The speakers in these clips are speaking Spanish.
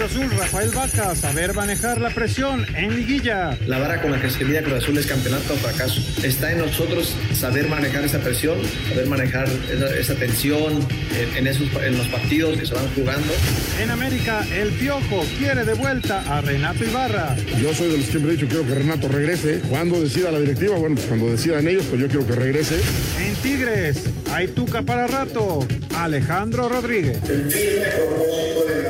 Cruz Azul, Rafael Vaca, saber manejar la presión en liguilla. La vara con la que se mide Cruz Azul es campeonato o fracaso. Está en nosotros saber manejar esa presión, saber manejar esa, tensión en, esos, en los partidos que se van jugando. En América, el Piojo quiere de vuelta a Renato Ibarra. Yo soy de los que siempre he dicho, quiero que Renato regrese. Cuando decida la directiva, bueno, pues cuando decidan ellos, pues yo quiero que regrese. En Tigres, hay tuca para rato. Alejandro Rodríguez. El firme propósito de.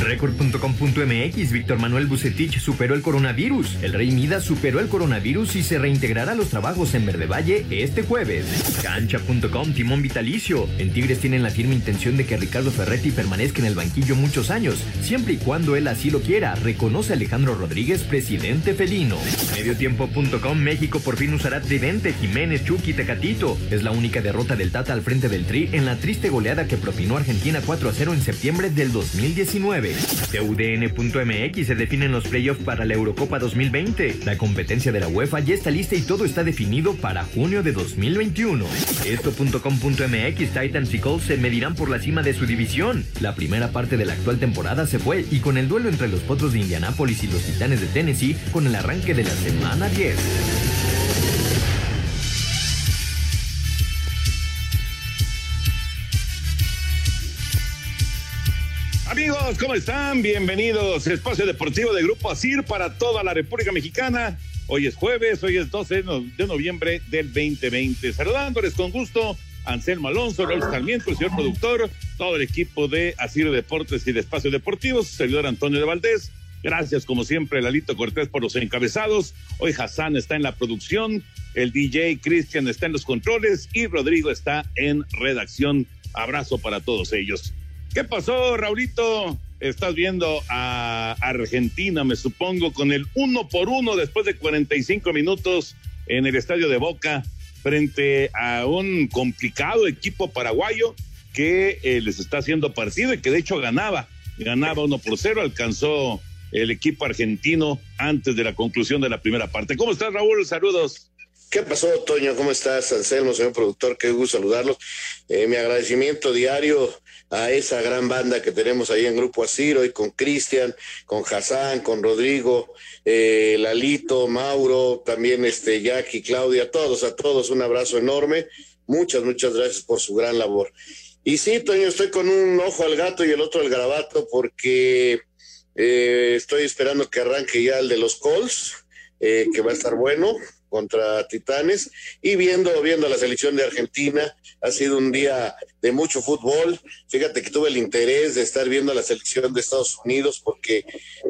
Record.com.mx Víctor Manuel Bucetich superó el coronavirus. El Rey Midas superó el coronavirus y se reintegrará a los trabajos en Verde Valle este jueves. Cancha.com Timón Vitalicio. En Tigres tienen la firme intención de que Ricardo Ferretti permanezca en el banquillo muchos años, siempre y cuando él así lo quiera, reconoce Alejandro Rodríguez, presidente felino. Mediotiempo.com México por fin usará tridente Jiménez, Chucky, Tecatito. Es la única derrota del Tata al frente del Tri en la triste goleada que propinó Argentina 4 a 0 en septiembre del 2019. UDN.mx se definen los playoffs para la Eurocopa 2020. La competencia de la UEFA ya está lista y todo está definido para junio de 2021. Esto.com.mx Titans y Colts se medirán por la cima de su división. La primera parte de la actual temporada se fue y con el duelo entre los Potros de Indianápolis y los Titanes de Tennessee con el arranque de la semana 10. Amigos, ¿cómo están? Bienvenidos. Espacio Deportivo de Grupo ASIR para toda la República Mexicana. Hoy es jueves, hoy es 12 de noviembre del 2020. Saludándoles con gusto Anselmo Alonso, Raúl Sarmiento, el señor productor, todo el equipo de Asir Deportes y de Espacio Deportivo, servidor Antonio de Valdés. Gracias, como siempre, Lalito Cortés por los encabezados. Hoy Hassan está en la producción, el DJ Cristian está en los controles y Rodrigo está en redacción. Abrazo para todos ellos. ¿Qué pasó, Raulito? Estás viendo a Argentina, me supongo, con el uno por uno después de 45 minutos en el estadio de Boca frente a un complicado equipo paraguayo que eh, les está haciendo partido y que de hecho ganaba, ganaba uno por cero, alcanzó el equipo argentino antes de la conclusión de la primera parte. ¿Cómo estás, Raúl? Saludos. ¿Qué pasó, Toño? ¿Cómo estás, Anselmo, señor productor? Qué gusto saludarlos. Eh, mi agradecimiento diario a esa gran banda que tenemos ahí en Grupo Asiro y con Cristian, con Hassan, con Rodrigo, eh, Lalito, Mauro, también este Jackie, Claudia, a todos, a todos un abrazo enorme. Muchas, muchas gracias por su gran labor. Y sí, Toño, estoy con un ojo al gato y el otro al garabato porque eh, estoy esperando que arranque ya el de los Colts, que va a estar bueno contra Titanes y viendo, viendo la selección de Argentina, ha sido un día de mucho fútbol. Fíjate que tuve el interés de estar viendo la selección de Estados Unidos porque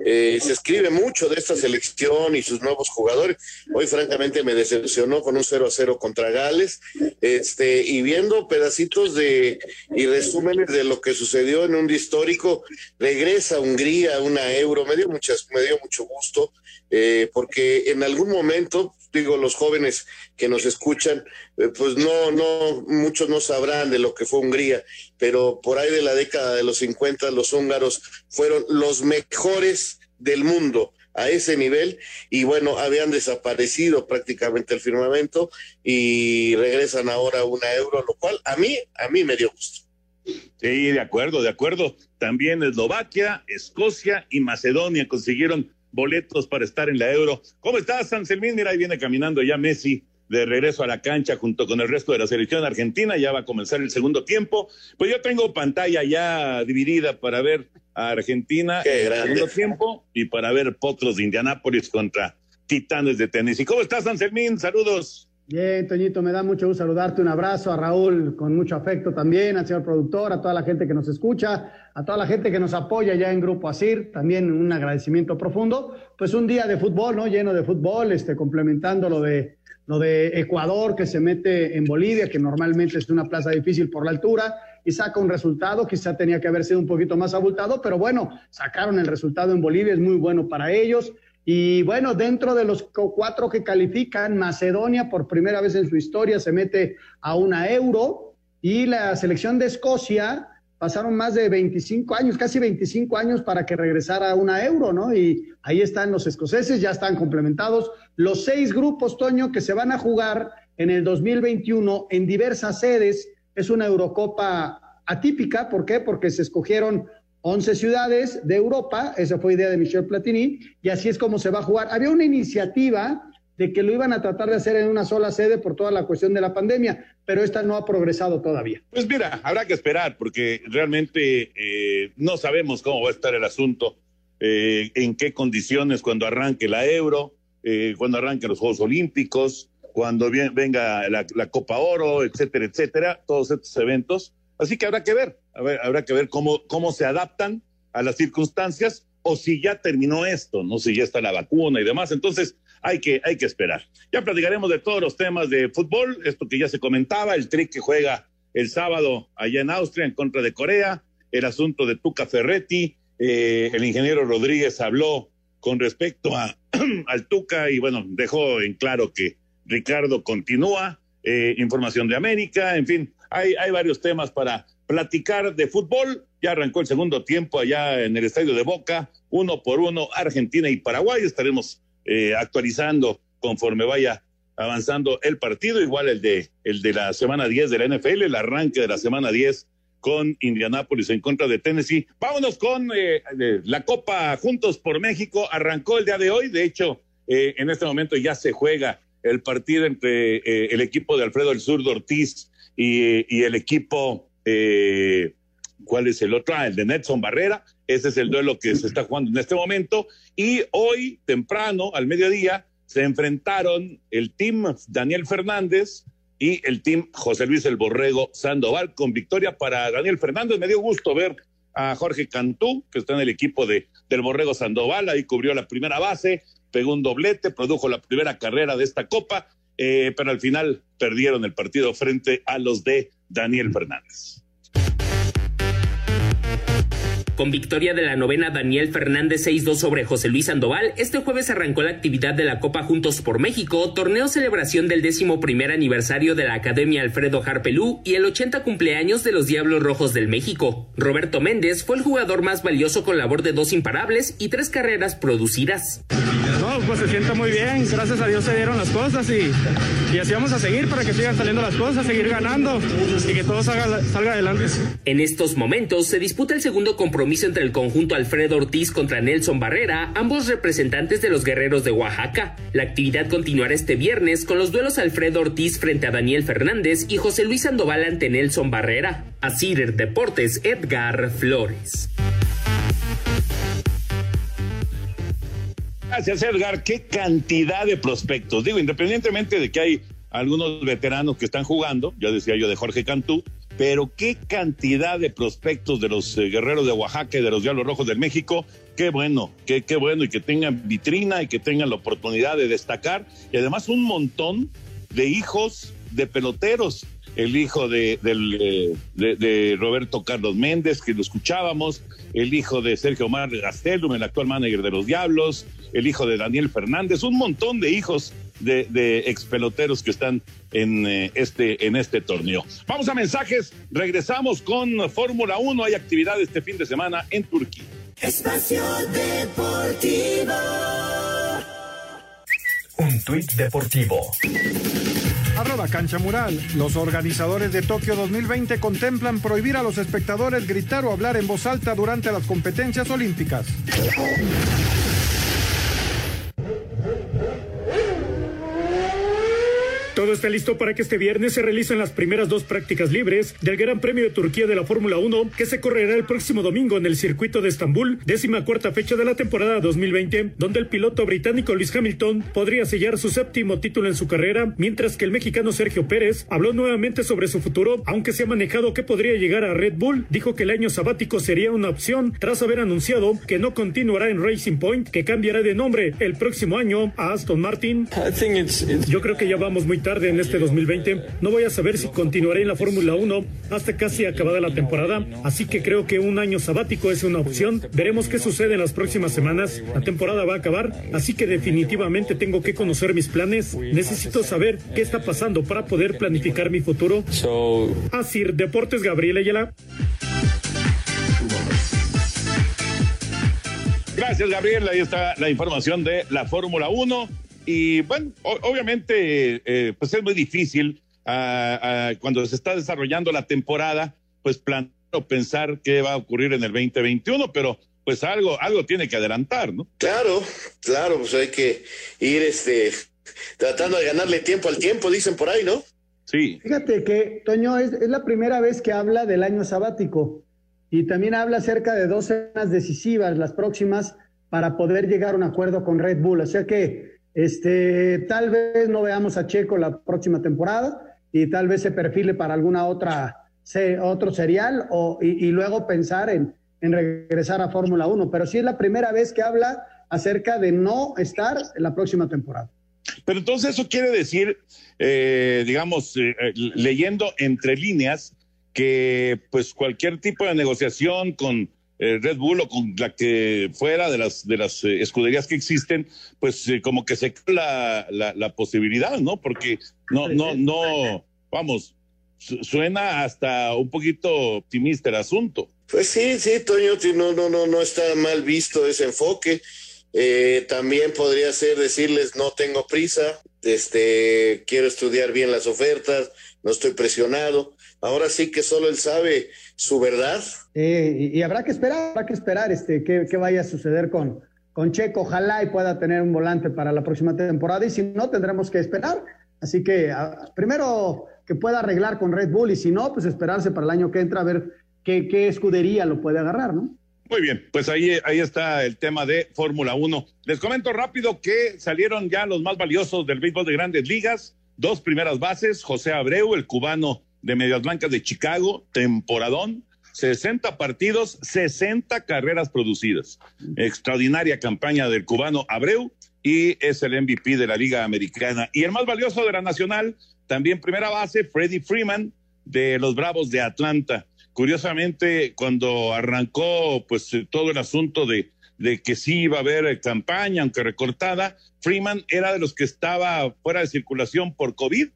eh, se escribe mucho de esta selección y sus nuevos jugadores. Hoy francamente me decepcionó con un 0 a 0 contra Gales, este, y viendo pedacitos de y resúmenes de lo que sucedió en un histórico, regresa Hungría una euro, me dio muchas, me dio mucho gusto, eh, porque en algún momento digo, los jóvenes que nos escuchan, eh, pues no, no, muchos no sabrán de lo que fue Hungría, pero por ahí de la década de los 50 los húngaros fueron los mejores del mundo a ese nivel y bueno, habían desaparecido prácticamente el firmamento y regresan ahora a una euro, lo cual a mí, a mí me dio gusto. Sí, de acuerdo, de acuerdo. También Eslovaquia, Escocia y Macedonia consiguieron boletos para estar en la Euro. ¿Cómo estás, Anselmín? Mira, ahí viene caminando ya Messi de regreso a la cancha junto con el resto de la selección argentina. Ya va a comenzar el segundo tiempo. Pues yo tengo pantalla ya dividida para ver a Argentina en el segundo tiempo y para ver Potros de Indianápolis contra Titanes de Tenis. ¿Y cómo estás, Anselmín? Saludos. Bien, Toñito, me da mucho gusto saludarte. Un abrazo a Raúl con mucho afecto también, al señor productor, a toda la gente que nos escucha, a toda la gente que nos apoya ya en Grupo Asir. También un agradecimiento profundo. Pues un día de fútbol, ¿no? Lleno de fútbol, este, complementando lo de, lo de Ecuador que se mete en Bolivia, que normalmente es una plaza difícil por la altura, y saca un resultado. Quizá tenía que haber sido un poquito más abultado, pero bueno, sacaron el resultado en Bolivia, es muy bueno para ellos. Y bueno, dentro de los cuatro que califican, Macedonia por primera vez en su historia se mete a una euro y la selección de Escocia pasaron más de 25 años, casi 25 años para que regresara a una euro, ¿no? Y ahí están los escoceses, ya están complementados los seis grupos, Toño, que se van a jugar en el 2021 en diversas sedes. Es una Eurocopa atípica, ¿por qué? Porque se escogieron 11 ciudades de Europa, esa fue idea de Michel Platini, y así es como se va a jugar. Había una iniciativa de que lo iban a tratar de hacer en una sola sede por toda la cuestión de la pandemia, pero esta no ha progresado todavía. Pues mira, habrá que esperar porque realmente eh, no sabemos cómo va a estar el asunto, eh, en qué condiciones cuando arranque la Euro, eh, cuando arranquen los Juegos Olímpicos, cuando venga la, la Copa Oro, etcétera, etcétera, todos estos eventos. Así que habrá que ver, habrá que ver cómo, cómo se adaptan a las circunstancias o si ya terminó esto, no si ya está la vacuna y demás. Entonces, hay que, hay que esperar. Ya platicaremos de todos los temas de fútbol, esto que ya se comentaba, el trick que juega el sábado allá en Austria en contra de Corea, el asunto de Tuca Ferretti, eh, el ingeniero Rodríguez habló con respecto a, al Tuca y bueno, dejó en claro que Ricardo continúa, eh, información de América, en fin, hay, hay varios temas para platicar de fútbol. Ya arrancó el segundo tiempo allá en el estadio de Boca, uno por uno, Argentina y Paraguay. Estaremos eh, actualizando conforme vaya avanzando el partido, igual el de, el de la semana 10 de la NFL, el arranque de la semana 10 con Indianápolis en contra de Tennessee. Vámonos con eh, la Copa Juntos por México. Arrancó el día de hoy, de hecho, eh, en este momento ya se juega el partido entre el equipo de Alfredo El Sur Ortiz y, el equipo, eh, ¿cuál es el otro? Ah, el de Nelson Barrera. Ese es el duelo que se está jugando en este momento. Y hoy, temprano, al mediodía, se enfrentaron el team Daniel Fernández y el team José Luis El Borrego Sandoval con victoria para Daniel Fernández. Me dio gusto ver a Jorge Cantú, que está en el equipo de, del Borrego Sandoval, ahí cubrió la primera base, pegó un doblete, produjo la primera carrera de esta copa eh, pero al final perdieron el partido frente a los de Daniel Fernández. Con victoria de la novena Daniel Fernández 6-2 sobre José Luis Sandoval, este jueves arrancó la actividad de la Copa Juntos por México, torneo celebración del décimo primer aniversario de la Academia Alfredo Harpelú y el 80 cumpleaños de los Diablos Rojos del México. Roberto Méndez fue el jugador más valioso con labor de dos imparables y tres carreras producidas. No, pues se siente muy bien, gracias a Dios se dieron las cosas y, y así vamos a seguir para que sigan saliendo las cosas, seguir ganando y que todo salga, salga adelante. En estos momentos se disputa el segundo compromiso entre el conjunto Alfredo Ortiz contra Nelson Barrera, ambos representantes de los guerreros de Oaxaca. La actividad continuará este viernes con los duelos Alfredo Ortiz frente a Daniel Fernández y José Luis Sandoval ante Nelson Barrera. Asir Deportes, Edgar Flores. Gracias, Edgar. Qué cantidad de prospectos. Digo, independientemente de que hay algunos veteranos que están jugando, ya decía yo de Jorge Cantú, pero qué cantidad de prospectos de los eh, guerreros de Oaxaca y de los Diablos Rojos del México. Qué bueno, qué, bueno y que tengan vitrina y que tengan la oportunidad de destacar. Y además un montón de hijos de peloteros. El hijo de, eh, de, Roberto Carlos Méndez, que lo escuchábamos, el hijo de Sergio Omar Gastelum, el actual manager de los Diablos, el hijo de Daniel Fernández, un montón de hijos de, de ex peloteros que están en, eh, este, en este torneo. Vamos a mensajes, regresamos con Fórmula 1, hay actividad este fin de semana en Turquía. Espacio Deportivo. Un tuit deportivo. Arroba Cancha Mural. Los organizadores de Tokio 2020 contemplan prohibir a los espectadores gritar o hablar en voz alta durante las competencias olímpicas. Todo está listo para que este viernes se realicen las primeras dos prácticas libres del Gran Premio de Turquía de la Fórmula 1, que se correrá el próximo domingo en el circuito de Estambul, décima cuarta fecha de la temporada 2020, donde el piloto británico Luis Hamilton podría sellar su séptimo título en su carrera, mientras que el mexicano Sergio Pérez habló nuevamente sobre su futuro, aunque se ha manejado que podría llegar a Red Bull, dijo que el año sabático sería una opción tras haber anunciado que no continuará en Racing Point, que cambiará de nombre el próximo año a Aston Martin. Yo creo que ya vamos muy tarde en este 2020. No voy a saber si continuaré en la Fórmula 1 hasta casi acabada la temporada, así que creo que un año sabático es una opción. Veremos qué sucede en las próximas semanas. La temporada va a acabar, así que definitivamente tengo que conocer mis planes. Necesito saber qué está pasando para poder planificar mi futuro. Así, Deportes Gabriel Ayala. Gracias, Gabriel. Ahí está la información de la Fórmula 1. Y bueno, obviamente, eh, pues es muy difícil ah, ah, cuando se está desarrollando la temporada, pues planear o pensar qué va a ocurrir en el 2021, pero pues algo, algo tiene que adelantar, ¿no? Claro, claro, pues hay que ir este tratando de ganarle tiempo al tiempo, dicen por ahí, ¿no? Sí. Fíjate que, Toño, es, es la primera vez que habla del año sabático. Y también habla acerca de dos semanas decisivas, las próximas, para poder llegar a un acuerdo con Red Bull. O sea que este, tal vez no veamos a Checo la próxima temporada y tal vez se perfile para alguna otra otro serial o, y, luego pensar en, en regresar a Fórmula 1. Pero sí es la primera vez que habla acerca de no estar en la próxima temporada. Pero entonces eso quiere decir, eh, digamos, eh, eh, leyendo entre líneas, que pues cualquier tipo de negociación con eh, Red Bull o con la que fuera de las de las eh, escuderías que existen, pues eh, como que se la, la, la, posibilidad, ¿no? Porque no, no, no, vamos, suena hasta un poquito optimista el asunto. Pues sí, sí, Toño, no, no, no, no está mal visto ese enfoque. también podría ser decirles no tengo prisa, este, quiero estudiar bien las ofertas, no estoy presionado ahora sí que solo él sabe su verdad. Eh, y, habrá que esperar, habrá que esperar este, qué, vaya a suceder con, con Checo. Ojalá y pueda tener un volante para la próxima temporada y si no, tendremos que esperar. Así que primero que pueda arreglar con Red Bull y si no, pues esperarse para el año que entra a ver qué, qué escudería lo puede agarrar, ¿no? Muy bien, pues ahí, ahí está el tema de Fórmula 1. Les comento rápido que salieron ya los más valiosos del béisbol de grandes ligas. Dos primeras bases, José Abreu, el cubano de Medias Blancas de Chicago, temporadón, 60 partidos, 60 carreras producidas. Extraordinaria campaña del cubano Abreu y es el MVP de la Liga Americana. Y el más valioso de la Nacional, también primera base, Freddie Freeman de los Bravos de Atlanta. Curiosamente, cuando arrancó pues todo el asunto de, de que sí iba a haber campaña, aunque recortada, Freeman era de los que estaba fuera de circulación por COVID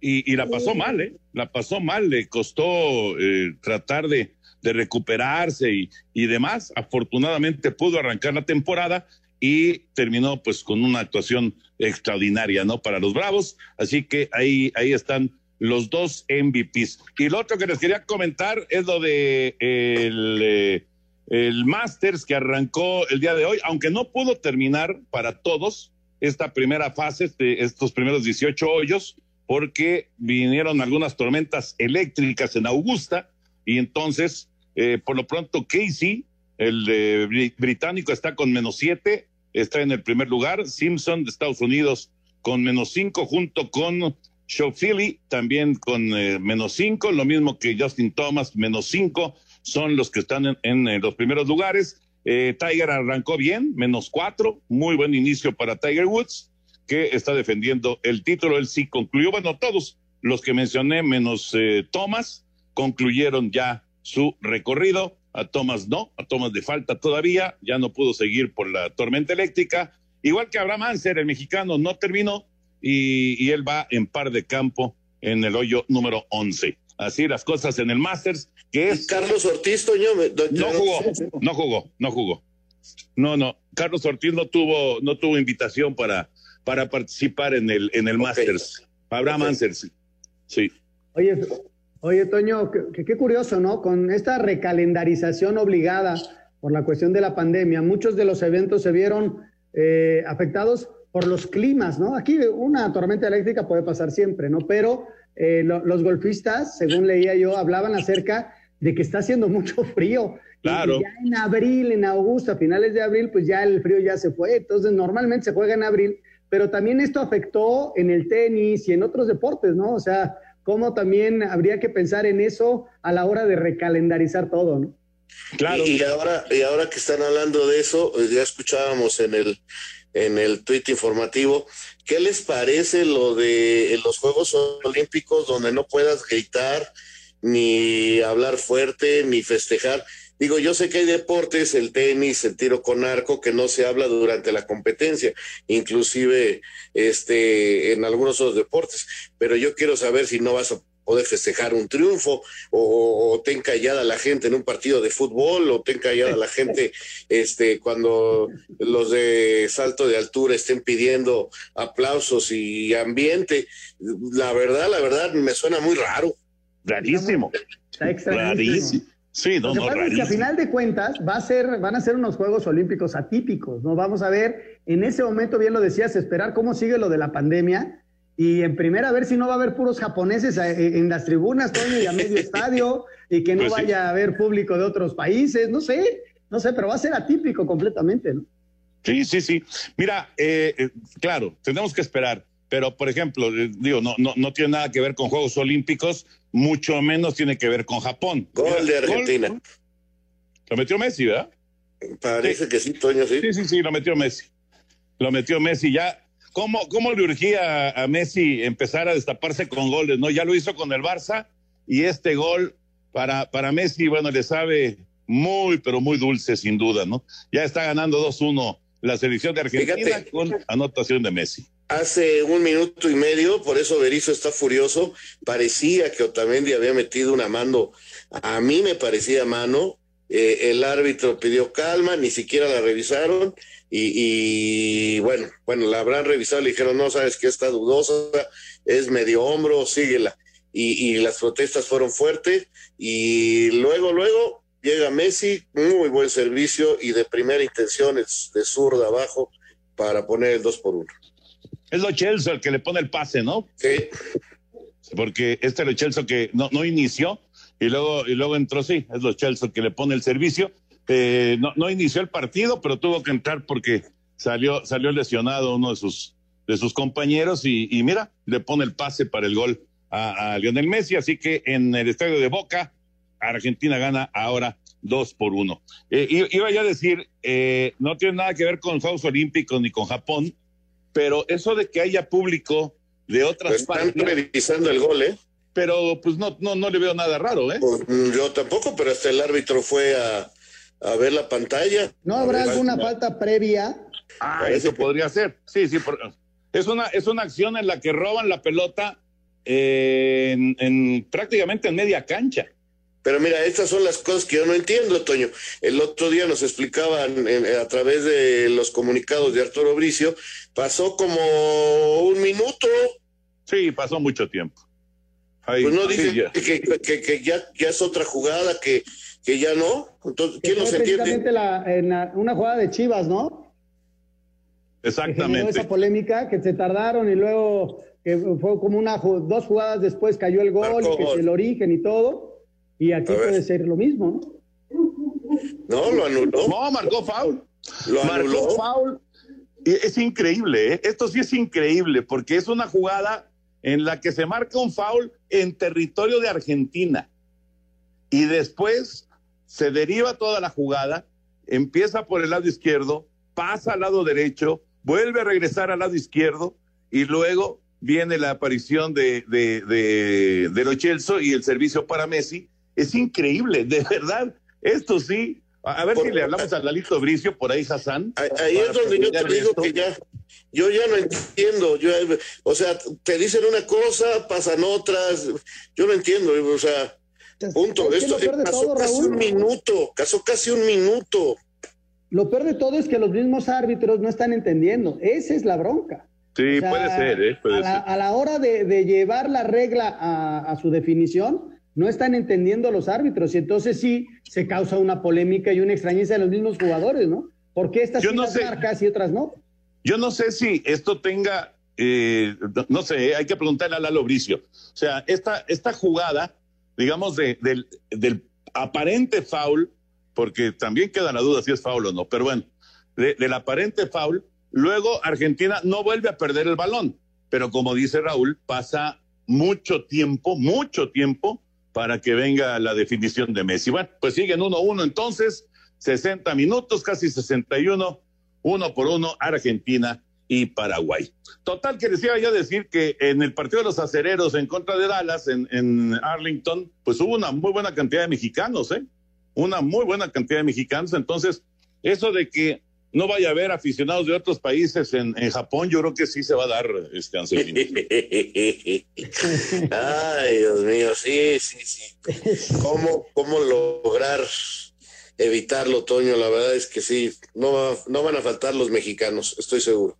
y, la pasó mal, ¿eh? La pasó mal, le costó eh, tratar de, de recuperarse y, y, demás. Afortunadamente pudo arrancar la temporada y terminó pues con una actuación extraordinaria, ¿no? Para los Bravos. Así que ahí, ahí están los dos MVPs. Y lo otro que les quería comentar es lo de el, eh, el Masters que arrancó el día de hoy, aunque no pudo terminar para todos esta primera fase, de estos primeros 18 hoyos, porque vinieron algunas tormentas eléctricas en Augusta y entonces, eh, por lo pronto, Casey, el británico, está con menos siete, está en el primer lugar. Simpson de Estados Unidos con menos cinco, junto con Philly, también con eh, menos cinco, lo mismo que Justin Thomas, menos cinco, son los que están en, los primeros lugares. Eh, Tiger arrancó bien, menos cuatro, muy buen inicio para Tiger Woods que está defendiendo el título. Él sí concluyó, bueno, todos los que mencioné, menos eh, Thomas, concluyeron ya su recorrido. A Thomas no, a Thomas de falta todavía, ya no pudo seguir por la tormenta eléctrica. Igual que Abraham Anser, el mexicano, no terminó y, él va en par de campo en el hoyo número 11. Así las cosas en el Masters, que es... Carlos Ortiz, Toño, no jugó, no jugó, no jugó. No, no, Carlos Ortiz no tuvo, no tuvo invitación para, para participar en el, en el Masters. Abraham Ansers, sí. Oye, oye, Toño, qué curioso, ¿no? Con esta recalendarización obligada por la cuestión de la pandemia, muchos de los eventos se vieron eh, afectados por los climas, ¿no? Aquí una tormenta eléctrica puede pasar siempre, ¿no? Pero eh, los golfistas, según leía yo, hablaban acerca de que está haciendo mucho frío. Claro. Y ya en abril, en agosto, a finales de abril, pues ya el frío ya se fue. Entonces, normalmente se juega en abril, pero también esto afectó en el tenis y en otros deportes, ¿no? O sea, cómo también habría que pensar en eso a la hora de recalendarizar todo, ¿no? Claro. Y, ahora, y ahora que están hablando de eso, eh, ya escuchábamos en el en el tuit informativo, ¿qué les parece lo de los Juegos Olímpicos donde no puedas gritar ni hablar fuerte ni festejar? Digo, yo sé que hay deportes, el tenis, el tiro con arco, que no se habla durante la competencia, inclusive este, en algunos otros deportes, pero yo quiero saber si no vas a poder festejar un triunfo, o, o, ten callada la gente en un partido de fútbol, o ten callada la gente este, cuando los de salto de altura estén pidiendo aplausos y ambiente. La verdad, la verdad, me suena muy raro. Rarísimo. Está Rarísimo. Sí, no, Lo que pasa es que a final de cuentas va a ser, van a ser unos Juegos Olímpicos atípicos, ¿no? Vamos a ver, en ese momento, bien lo decías, esperar cómo sigue lo de la pandemia y en primera a ver si no va a haber puros japoneses eh, en las tribunas, Toño, y a medio estadio, y que no Pues sí. vaya a haber público de otros países, no sé, no sé, pero va a ser atípico completamente, ¿no? Sí, sí, sí. Mira, eh, eh, claro, tenemos que esperar, pero por ejemplo, eh, digo, no, no, no tiene nada que ver con Juegos Olímpicos, mucho menos tiene que ver con Japón. Gol Mira, de Argentina. Lo metió Messi, ¿verdad? Parece que sí, Toño, sí. Sí, sí, sí, lo metió Messi. Lo metió Messi ya. ¿Cómo, cómo le urgía a Messi empezar a destaparse con goles? ¿no? Ya lo hizo con el Barça y este gol para, para Messi, bueno, le sabe muy, pero muy dulce, sin duda, ¿no? Ya está ganando 2-1 la selección de Argentina Fíjate. con anotación de Messi. Hace un minuto y medio, por eso Berizzo está furioso, parecía que Otamendi había metido una mano, a mí me parecía mano, eh, el árbitro pidió calma, ni siquiera la revisaron y, bueno, bueno, la habrán revisado, le dijeron, no, sabes que está dudosa, es medio hombro, síguela. Y, y las protestas fueron fuertes y luego, luego llega Messi, muy buen servicio y de primera intención es de zurda abajo para poner el 2 por 1. Es lo Chelsea el que le pone el pase, ¿no? Sí. Porque este es lo Chelsea que no, no inició y luego, y luego entró, sí, es lo Chelsea el que le pone el servicio. Eh, no, no inició el partido, pero tuvo que entrar porque salió, salió lesionado uno de sus, de sus compañeros y, y mira, le pone el pase para el gol a, a Lionel Messi. Así que en el estadio de Boca, Argentina gana ahora dos por uno. Eh, iba a decir, eh, no tiene nada que ver con Juegos Olímpicos ni con Japón, pero eso de que haya público de otras Están partes, revisando el gol, ¿eh? pero pues no, no, no le veo nada raro, ¿eh? Pues, mm, yo tampoco, pero hasta el árbitro fue a, a ver la pantalla. ¿No habrá ver, alguna no. falta previa? Ah, Parece eso que- podría ser. Sí, sí. por- es, una, es una acción en la que roban la pelota eh, en, en- prácticamente en media cancha. Pero mira, estas son las cosas que yo no entiendo, Toño. El otro día nos explicaban en- a través de los comunicados de Arturo Bricio, pasó como un minuto, Sí, pasó mucho tiempo. Ahí- pues no sí, dice ya. que, que- que ya, ya es otra jugada, que, que ya no. Entonces, ¿quién nos entiende? la- en la- una jugada de Chivas, ¿no? Exactamente. esa polémica, que se tardaron y luego que fue como una dos jugadas después cayó el gol Marcó y que es el origen y todo. Y aquí puede ser lo mismo, ¿no? No, lo anuló. No, marcó foul. Lo marcó anuló. foul. Y es increíble, ¿eh? esto sí es increíble, porque es una jugada en la que se marca un foul en territorio de Argentina. Y después se deriva toda la jugada, empieza por el lado izquierdo, pasa al lado derecho, vuelve a regresar al lado izquierdo y luego viene la aparición de, de, de, de Lo Celso y el servicio para Messi. Es increíble, de verdad. Esto sí. A a ver Por- si le hablamos a Lalito Bricio por ahí, Hassan. Ahí es donde yo te digo esto. que ya, yo ya no entiendo. Yo, o sea, te dicen una cosa, pasan otras. Yo no entiendo, o sea, punto. ¿Sabes qué es Esto pasó todo, casi Raúl? un minuto, pasó casi un minuto. Lo peor de todo es que los mismos árbitros no están entendiendo. Esa es la bronca. Sí, O sea, puede ser, ¿eh? Puede a, la, ser. a la hora de, de llevar la regla a, a su definición, no están entendiendo los árbitros y entonces sí se causa una polémica y una extrañeza en los mismos jugadores, ¿no? ¿Por qué estas sí no las sé. marcas y otras no? Yo no sé si esto tenga, eh, no sé, hay que preguntarle a Lalo Bricio. O sea, esta, esta jugada, digamos, de, del, del aparente foul, porque también queda la duda si es foul o no, pero bueno, de, del aparente foul, luego Argentina no vuelve a perder el balón, pero como dice Raúl, pasa mucho tiempo, mucho tiempo para que venga la definición de Messi. Bueno, pues siguen 1-1 entonces, 60 minutos, casi 61, uno por uno, Argentina y Paraguay. Total, que decía yo decir que en el partido de los acereros en contra de Dallas, en, en Arlington, pues hubo una muy buena cantidad de mexicanos, ¿eh? Una muy buena cantidad de mexicanos. Entonces, eso de que no vaya a haber aficionados de otros países en, en Japón, yo creo que sí se va a dar este Anselmo. Ay, Dios mío, sí, sí, sí. ¿Cómo, cómo lograr evitarlo, Toño? La verdad es que sí, no, va- no van a faltar los mexicanos, estoy seguro.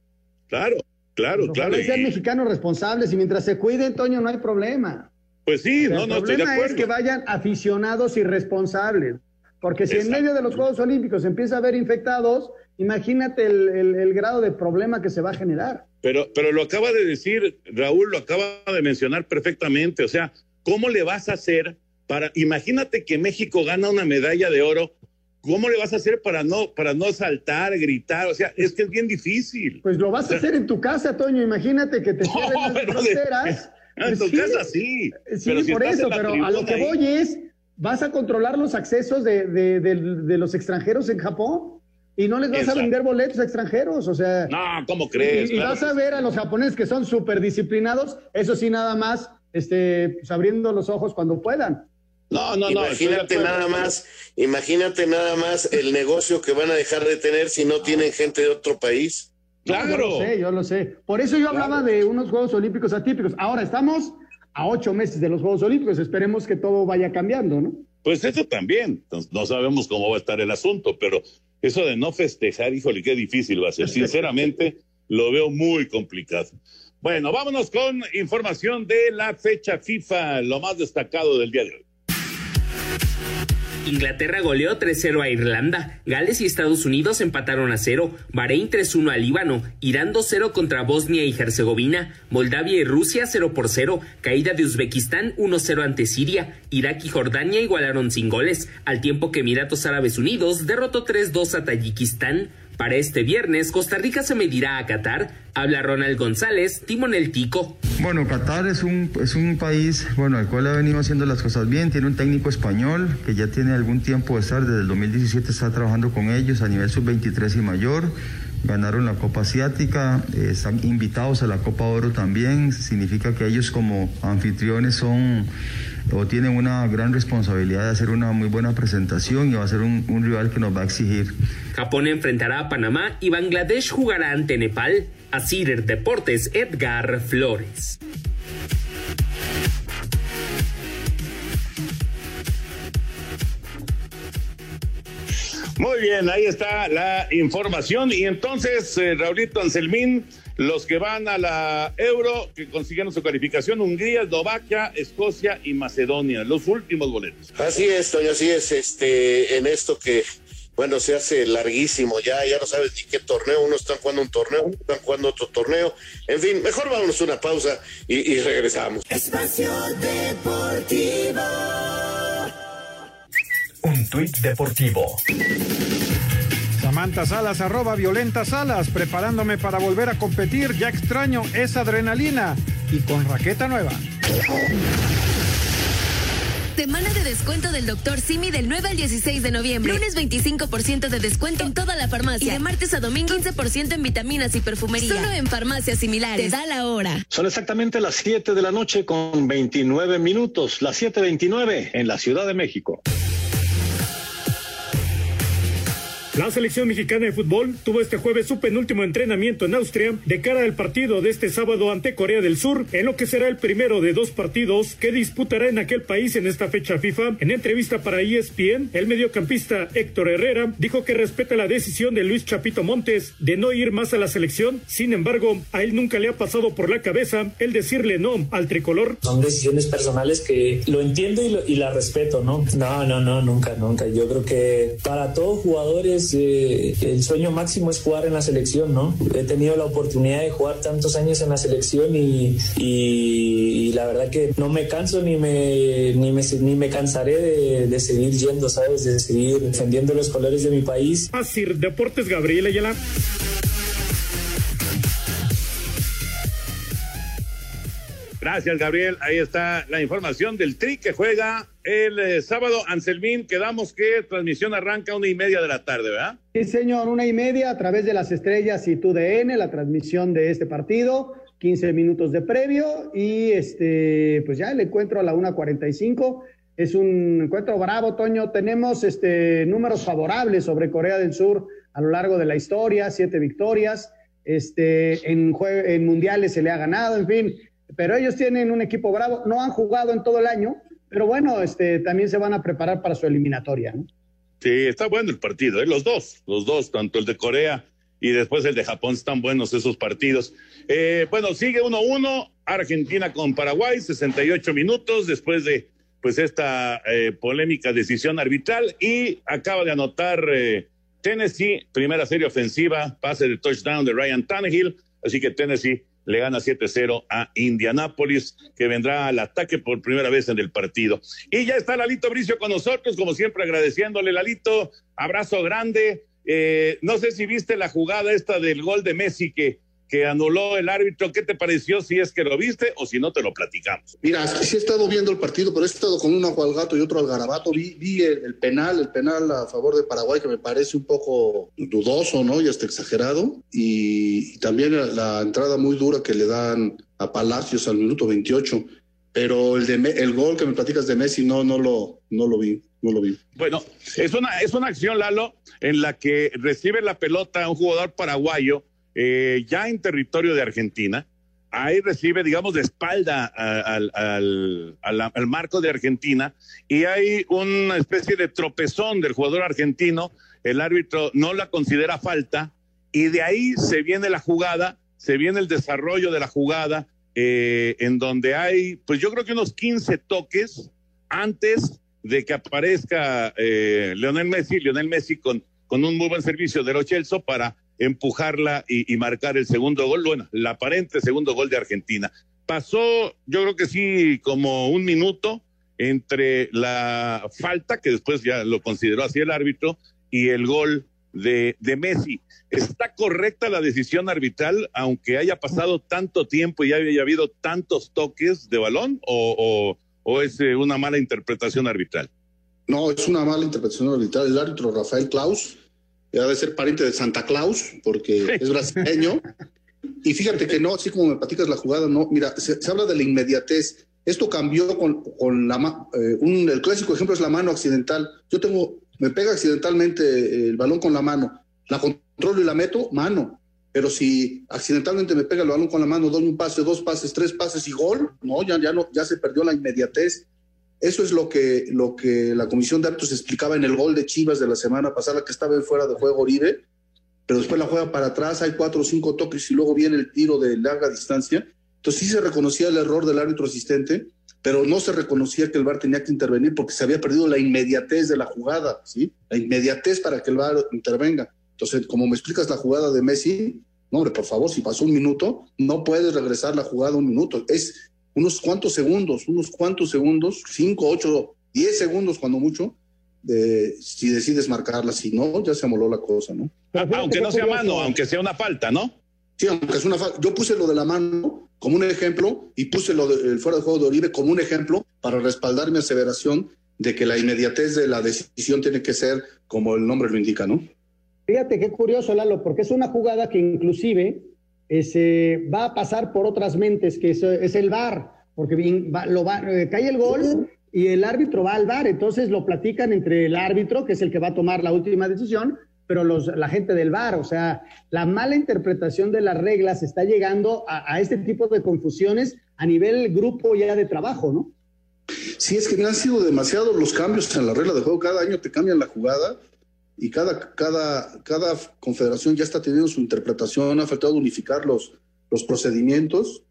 Claro, claro, Ojalá claro. y sean y- mexicanos responsables y mientras se cuiden, Toño, no hay problema. Pues sí, no, el no, estoy de problema es acuerdo. que vayan aficionados y responsables. Porque si en medio de los Juegos Olímpicos empieza a haber infectados, imagínate el, el- el grado de problema que se va a generar. Pero, pero lo acaba de decir, Raúl, lo acaba de mencionar perfectamente. O sea, ¿cómo le vas a hacer para, imagínate que México gana una medalla de oro, ¿cómo le vas a hacer para no, para no saltar, gritar? O sea, es que es bien difícil. Pues lo vas a hacer en tu casa, Toño. Imagínate que te cierren las pero de- fronteras. En Pues tu sí. casa sí. Sí, pero si por eso, pero a lo que ahí- voy es, vas a controlar los accesos de- de los extranjeros en Japón y no les vas Exacto. a vender boletos a extranjeros, o sea... No, ¿cómo crees? Y, y Claro vas a ver a los japoneses que son súper disciplinados, eso sí, nada más, este, pues, abriendo los ojos cuando puedan. No, no, no. imagínate acuerdo. nada más, imagínate nada más el negocio que van a dejar de tener si no tienen gente de otro país. No, yo lo sé, yo lo sé. Por eso yo hablaba de unos Juegos Olímpicos atípicos. Ahora estamos a ocho meses de los Juegos Olímpicos, esperemos que todo vaya cambiando, ¿no? Pues eso también. No sabemos cómo va a estar el asunto, pero eso de no festejar, híjole, qué difícil va a ser. Sinceramente, lo veo muy complicado. Bueno, vámonos con información de la fecha FIFA, lo más destacado del día de hoy. Inglaterra goleó 3-0 a Irlanda, Gales y Estados Unidos empataron a 0, Bahrein 3-1 a Líbano, Irán 2-0 contra Bosnia y Herzegovina, Moldavia y Rusia 0 por 0, caída de Uzbekistán 1-0 ante Siria, Irak y Jordania igualaron sin goles, al tiempo que Emiratos Árabes Unidos derrotó 3-2 a Tayikistán. Para este viernes, Costa Rica se medirá a Qatar. Habla Ronald González, Timón el Tico. Bueno, Qatar es un, es un país, bueno, al cual ha venido haciendo las cosas bien, tiene un técnico español que ya tiene algún tiempo de estar, desde el 2017 está trabajando con ellos a nivel sub-23 y mayor, ganaron la Copa Asiática, eh, están invitados a la Copa Oro también, significa que ellos como anfitriones son o tienen una gran responsabilidad de hacer una muy buena presentación y va a ser un, un rival que nos va a exigir. Japón enfrentará a Panamá y Bangladesh jugará ante Nepal. Asir Deportes, Edgar Flores. Muy bien, ahí está la información. Y entonces, eh, Raulito Anselmín, los que van a la Euro, que consiguieron su calificación, Hungría, Eslovaquia, Escocia y Macedonia, los últimos boletos. Así es, Toño, así es, este, en esto que, bueno, se hace larguísimo ya, ya no sabes ni qué torneo, unos están jugando un torneo, otros están jugando otro torneo, en fin, mejor vámonos a una pausa y, y regresamos. Espacio Deportivo. Un tuit deportivo. Samantha Salas, arroba violenta Salas, preparándome para volver a competir. Ya extraño esa adrenalina y con raqueta nueva. Semana de descuento del Dr. Simi del 9 al 16 de noviembre. Lunes 25% de descuento en toda la farmacia. Y de martes a domingo 15% en vitaminas y perfumería. Solo en farmacias similares. Te da la hora. Son exactamente las 7 de la noche con 29 minutos, las 7.29 en la Ciudad de México. La selección mexicana de fútbol tuvo este jueves su penúltimo entrenamiento en Austria de cara al partido de este sábado ante Corea del Sur, en lo que será el primero de dos partidos que disputará en aquel país en esta fecha FIFA. En entrevista para ESPN, el mediocampista Héctor Herrera dijo que respeta la decisión de Luis Chapito Montes de no ir más a la selección. Sin embargo, a él nunca le ha pasado por la cabeza el decirle no al tricolor. Son decisiones personales que lo entiendo y la respeto, ¿no? No, no, no, nunca, nunca. Yo creo que para todo jugador es eh, el sueño máximo es jugar en la selección, ¿no? He tenido la oportunidad de jugar tantos años en la selección y, y, la verdad que no me canso ni me, ni me, ni me cansaré de, de, seguir yendo, ¿sabes? De seguir defendiendo los colores de mi país. Así, Deportes Gabriel Ayala. Gracias, Gabriel. Ahí está la información del Tri que juega el eh, sábado. Anselmín, quedamos que transmisión arranca una y media de la tarde, ¿verdad? Sí, señor, una y media a través de las estrellas y TUDN, la transmisión de este partido. 15 minutos de previo y este, pues ya el encuentro a la 1.45. Es un encuentro bravo, Toño. Tenemos este, números favorables sobre Corea del Sur a lo largo de la historia, siete victorias. Este, en, en mundiales se le ha ganado, en fin, pero ellos tienen un equipo bravo, no han jugado en todo el año, pero bueno, este, también se van a preparar para su eliminatoria, ¿no? Sí, está bueno el partido, ¿eh? los dos, los dos, tanto el de Corea y después el de Japón, están buenos esos partidos. Eh, bueno, sigue 1-1, Argentina con Paraguay, 68 minutos después de pues esta eh, polémica decisión arbitral y acaba de anotar eh, Tennessee, primera serie ofensiva, pase de touchdown de Ryan Tannehill, así que Tennessee le gana 7-0 a Indianápolis, que vendrá al ataque por primera vez en el partido. Y ya está Lalito Bricio con nosotros, como siempre agradeciéndole, Lalito, abrazo grande. Eh, no sé si viste la jugada esta del gol de Messi que que anuló el árbitro. ¿Qué te pareció si es que lo viste o si no te lo platicamos? Mira, sí he estado viendo el partido, pero he estado con un ojo al gato y otro al garabato. Vi, vi el, penal, el penal a favor de Paraguay, que me parece un poco dudoso, ¿no? Y hasta exagerado. Y, también la, entrada muy dura que le dan a Palacios al minuto 28. Pero el, de, el gol que me platicas de Messi no, no, lo, no lo vi. No lo vi. Bueno, es una, es una acción, Lalo, en la que recibe la pelota un jugador paraguayo eh, ya en territorio de Argentina. Ahí recibe, digamos, de espalda al, al, marco de Argentina y hay una especie de tropezón del jugador argentino. El árbitro no la considera falta y de ahí se viene la jugada, se viene el desarrollo de la jugada, eh, en donde hay, pues yo creo que unos 15 toques antes de que aparezca eh, Leonel Messi, Leonel Messi con, con un muy buen servicio de Rochelso para empujarla y, marcar el segundo gol, bueno, el aparente segundo gol de Argentina. Pasó, yo creo que sí, como un minuto entre la falta, que después ya lo consideró así el árbitro, y el gol de, Messi. ¿Está correcta la decisión arbitral, aunque haya pasado tanto tiempo y haya habido tantos toques de balón, o, o, es eh, una mala interpretación arbitral? No, es una mala interpretación arbitral. El árbitro Rafael Klaus debe ser pariente de Santa Claus, porque es brasileño. y fíjate que no, así como me platicas la jugada, no, mira, se, habla de la inmediatez. Esto cambió con, con la, eh, un, el clásico ejemplo es la mano accidental. Yo tengo, me pega accidentalmente el balón con la mano, la controlo y la meto, mano. Pero si accidentalmente me pega el balón con la mano, doy un pase, dos pases, tres pases y gol, no, ya, ya no, ya se perdió la inmediatez. Eso es lo que, lo que la comisión de árbitros explicaba en el gol de Chivas de la semana pasada, que estaba fuera de juego Oribe, pero después la juega para atrás, hay cuatro o cinco toques y luego viene el tiro de larga distancia. Entonces sí se reconocía el error del árbitro asistente, pero no se reconocía que el VAR tenía que intervenir porque se había perdido la inmediatez de la jugada, ¿sí? La inmediatez para que el VAR intervenga. Entonces, como me explicas la jugada de Messi, no, hombre, por favor, si pasó un minuto, no puedes regresar la jugada un minuto. Es unos cuantos segundos, unos cuantos segundos, cinco, ocho, diez segundos cuando mucho, de, si decides marcarla, si no, ya se amoló la cosa, ¿no? Aunque no sea mano, aunque sea una falta, ¿no? Sí, aunque es una falta. Yo puse lo de la mano como un ejemplo y puse lo del fuera de juego de Oribe como un ejemplo para respaldar mi aseveración de que la inmediatez de la decisión tiene que ser como el nombre lo indica, ¿no? Fíjate qué curioso, Lalo, porque es una jugada que inclusive ese, va a pasar por otras mentes, que es, es el VAR, porque lo va, eh, cae el gol y el árbitro va al VAR, entonces lo platican entre el árbitro, que es el que va a tomar la última decisión, pero los, la gente del VAR, o sea, la mala interpretación de las reglas está llegando a, este tipo de confusiones a nivel grupo ya de trabajo, ¿no? Sí, es que me han sido demasiados los cambios en la regla de juego. Cada año te cambian la jugada y cada, cada, cada confederación ya está teniendo su interpretación, ha faltado unificar los, los procedimientos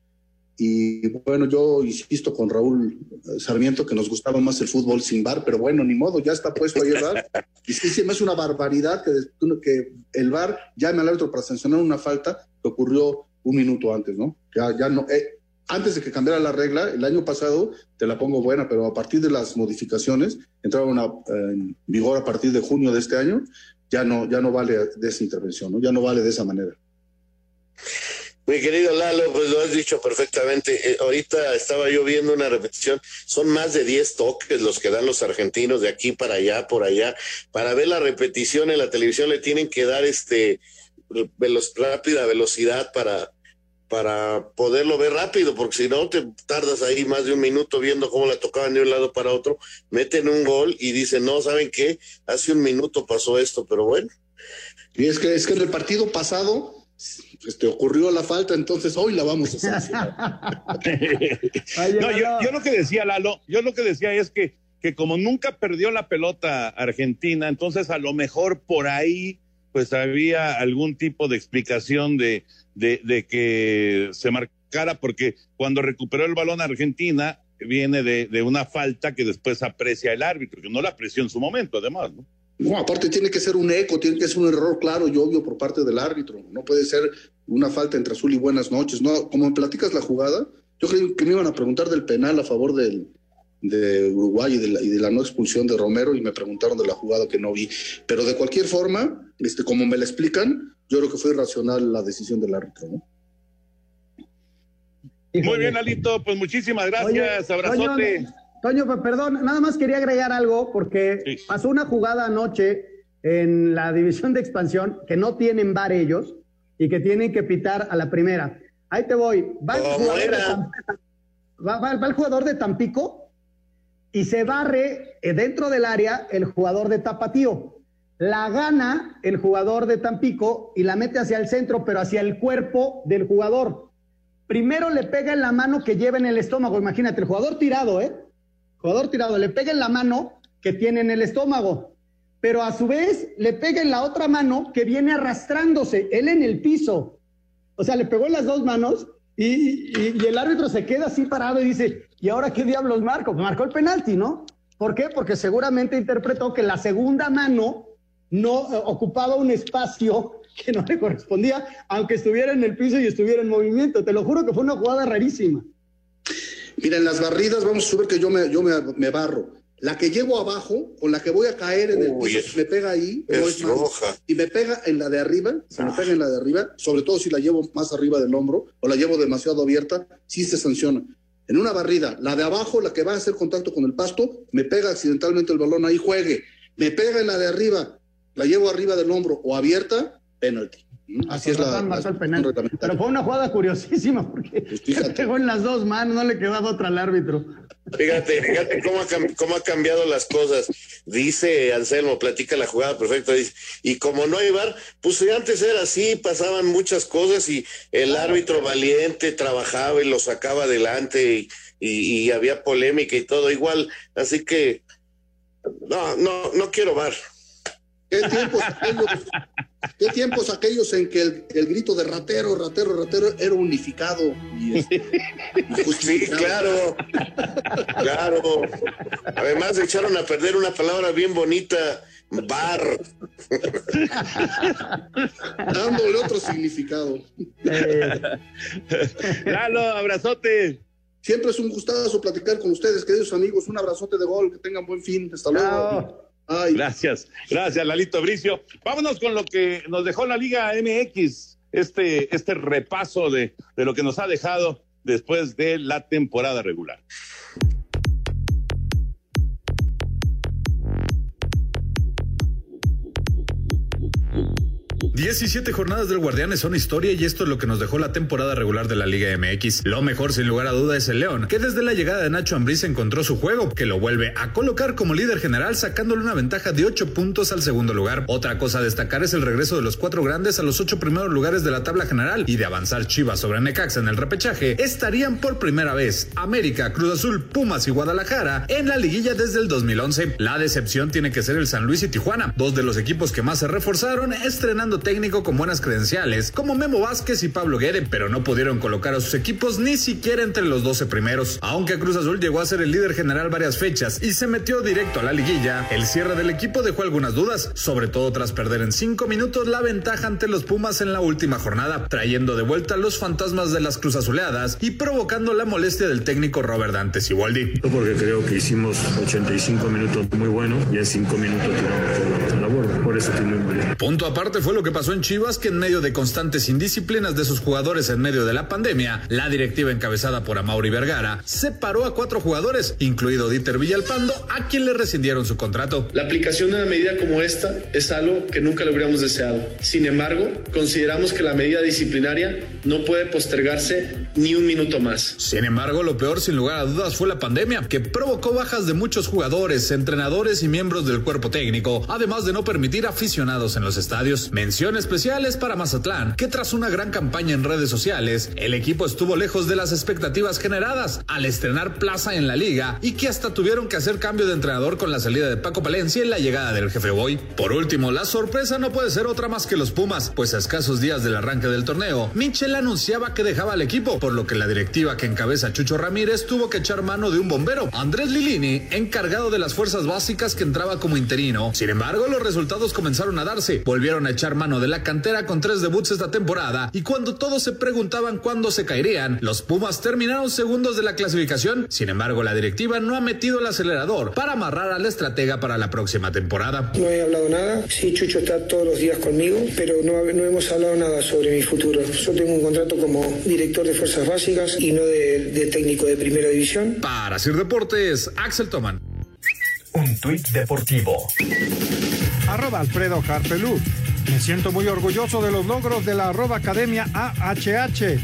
Y bueno, yo insisto con Raúl Sarmiento que nos gustaba más el fútbol sin bar, pero bueno, ni modo, ya está puesto ahí el bar. Y sí, sí, es una barbaridad que, que el bar llame al árbitro para sancionar una falta que ocurrió un minuto antes, ¿no? Ya, ya no. Eh, antes de que cambiara la regla, el año pasado, te la pongo buena, pero a partir de las modificaciones, entraron en vigor a partir de junio de este año, ya no, ya no vale de esa intervención, ¿no? Ya no vale de esa manera. Mi querido Lalo, pues lo has dicho perfectamente. Eh, ahorita estaba yo viendo una repetición. Son más de 10 toques los que dan los argentinos de aquí para allá, por allá. Para ver la repetición en la televisión le tienen que dar este rápida velocidad para, para poderlo ver rápido, porque si no te tardas ahí más de un minuto viendo cómo la tocaban de un lado para otro, meten un gol y dicen, no, ¿saben qué? Hace un minuto pasó esto, pero bueno. Y es que, es que en el partido pasado este, ocurrió la falta, entonces hoy la vamos a sancionar. no, yo, lo que decía, Lalo, yo lo que decía es que, que como nunca perdió la pelota Argentina, entonces a lo mejor por ahí pues había algún tipo de explicación de, de, que se marcara, porque cuando recuperó el balón Argentina, viene de, de, una falta que después aprecia el árbitro, que no la apreció en su momento, además, ¿no? No, aparte tiene que ser un eco, tiene que ser un error claro y obvio por parte del árbitro. No puede ser una falta entre azul y buenas noches. No, como platicas la jugada, yo creo que me iban a preguntar del penal a favor del, de Uruguay y de, la, y de la no expulsión de Romero y me preguntaron de la jugada que no vi. Pero de cualquier forma, este, como me la explican, yo creo que fue irracional la decisión del árbitro. ¿no? Muy bien, Alito, pues muchísimas gracias, abrazote. Toño, perdón, nada más quería agregar algo porque pasó una jugada anoche en la división de expansión que no tienen bar ellos y que tienen que pitar a la primera. Ahí te voy. Va el, jugador de, va, va, va el jugador de Tampico y se barre eh, dentro del área el jugador de Tapatío. La gana el jugador de Tampico y la mete hacia el centro, pero hacia el cuerpo del jugador. Primero le pega en la mano que lleva en el estómago. Imagínate, el jugador tirado, ¿eh? jugador tirado, le pega en la mano que tiene en el estómago, pero a su vez le pega en la otra mano que viene arrastrándose, él en el piso. O sea, le pegó en las dos manos y, y, y el árbitro se queda así parado y dice, ¿y ahora qué diablos marco? Marcó el penalti, ¿no? ¿Por qué? Porque seguramente interpretó que la segunda mano no eh, ocupaba un espacio que no le correspondía, aunque estuviera en el piso y estuviera en movimiento. Te lo juro que fue una jugada rarísima. Mira, en las barridas vamos a subir que yo me, barro. La que llevo abajo, con la que voy a caer en el piso, me pega ahí. Es, es roja. Y me pega en la de arriba, se me pega en la de arriba, sobre todo si la llevo más arriba del hombro o la llevo demasiado abierta, sí se sanciona. En una barrida, la de abajo, la que va a hacer contacto con el pasto, me pega accidentalmente el balón ahí, juegue. Me pega en la de arriba, la llevo arriba del hombro o abierta, penalti. Así es la, la, el penal. Pero fue una jugada curiosísima porque pegó en las dos manos, no le quedaba otra al árbitro. Fíjate, fíjate cómo ha, cómo ha cambiado las cosas. Dice Anselmo, platica la jugada perfecta, dice, y como no hay bar, pues antes era así, pasaban muchas cosas y el árbitro valiente trabajaba y lo sacaba adelante y, y, y había polémica y todo igual, así que no, no, no quiero bar. ¿Qué tiempos aquellos, qué tiempos aquellos en que el, el, grito de ratero, ratero, ratero era unificado? Y, este, y sí, claro, claro. Además echaron a perder una palabra bien bonita, bar. Dándole otro significado. Lalo, abrazote. Siempre es un gustazo platicar con ustedes, queridos amigos. Un abrazote de gol, que tengan buen fin. Hasta luego. Chao. Gracias, gracias Lalito Bricio. Vámonos con lo que nos dejó la Liga MX, este, este repaso de, de lo que nos ha dejado después de la temporada regular. 17 jornadas del Guardianes son historia y esto es lo que nos dejó la temporada regular de la Liga MX. Lo mejor sin lugar a duda es el León, que desde la llegada de Nacho Ambriz encontró su juego, que lo vuelve a colocar como líder general sacándole una ventaja de 8 puntos al segundo lugar. Otra cosa a destacar es el regreso de los cuatro grandes a los ocho primeros lugares de la tabla general y de avanzar Chivas sobre Necaxa en el repechaje, estarían por primera vez América, Cruz Azul, Pumas y Guadalajara en la liguilla desde el 2011. La decepción tiene que ser el San Luis y Tijuana, dos de los equipos que más se reforzaron estrenando técnico con buenas credenciales, como Memo Vázquez y Pablo Guede, pero no pudieron colocar a sus equipos ni siquiera entre los 12 primeros. Aunque Cruz Azul llegó a ser el líder general varias fechas y se metió directo a la liguilla, el cierre del equipo dejó algunas dudas, sobre todo tras perder en cinco minutos la ventaja ante los Pumas en la última jornada, trayendo de vuelta los fantasmas de las Cruz Azuleadas y provocando la molestia del técnico Robert Dante Siboldi. Porque creo que hicimos 85 minutos muy buenos y en 5 minutos tiramos la borda. Por eso estoy muy Punto aparte fue lo que pasó en Chivas, que en medio de constantes indisciplinas de sus jugadores en medio de la pandemia, la directiva encabezada por Amauri Vergara separó a cuatro jugadores, incluido Dieter Villalpando, a quien le rescindieron su contrato. La aplicación de una medida como esta es algo que nunca le hubiéramos deseado. Sin embargo, consideramos que la medida disciplinaria no puede postergarse ni un minuto más. Sin embargo, lo peor sin lugar a dudas fue la pandemia, que provocó bajas de muchos jugadores, entrenadores y miembros del cuerpo técnico, además de no permitir aficionados en los estadios. Mención especiales para Mazatlán, que tras una gran campaña en redes sociales, el equipo estuvo lejos de las expectativas generadas al estrenar plaza en la liga y que hasta tuvieron que hacer cambio de entrenador con la salida de Paco Palencia y la llegada del jefe Boy. Por último, la sorpresa no puede ser otra más que los Pumas, pues a escasos días del arranque del torneo, Michel anunciaba que dejaba el equipo, por lo que la directiva que encabeza Chucho Ramírez tuvo que echar mano de un bombero, Andrés Lilini, encargado de las fuerzas básicas que entraba como interino. Sin embargo, los resultados comenzaron a darse. Volvieron a echar mano de la cantera con tres debuts esta temporada y cuando todos se preguntaban cuándo se caerían, los Pumas terminaron segundos de la clasificación. Sin embargo, la directiva no ha metido el acelerador para amarrar a la estratega para la próxima temporada. No he hablado nada. Sí, Chucho está todos los días conmigo, pero no, no hemos hablado nada sobre mi futuro. Yo tengo un contrato como director de fuerzas básicas y no de, de técnico de primera división. Para Sir Deportes, Axel Toman. Un tuit deportivo. Arroba Alfredo Harpelú. Me siento muy orgulloso de los logros de la arroba Academia AHH,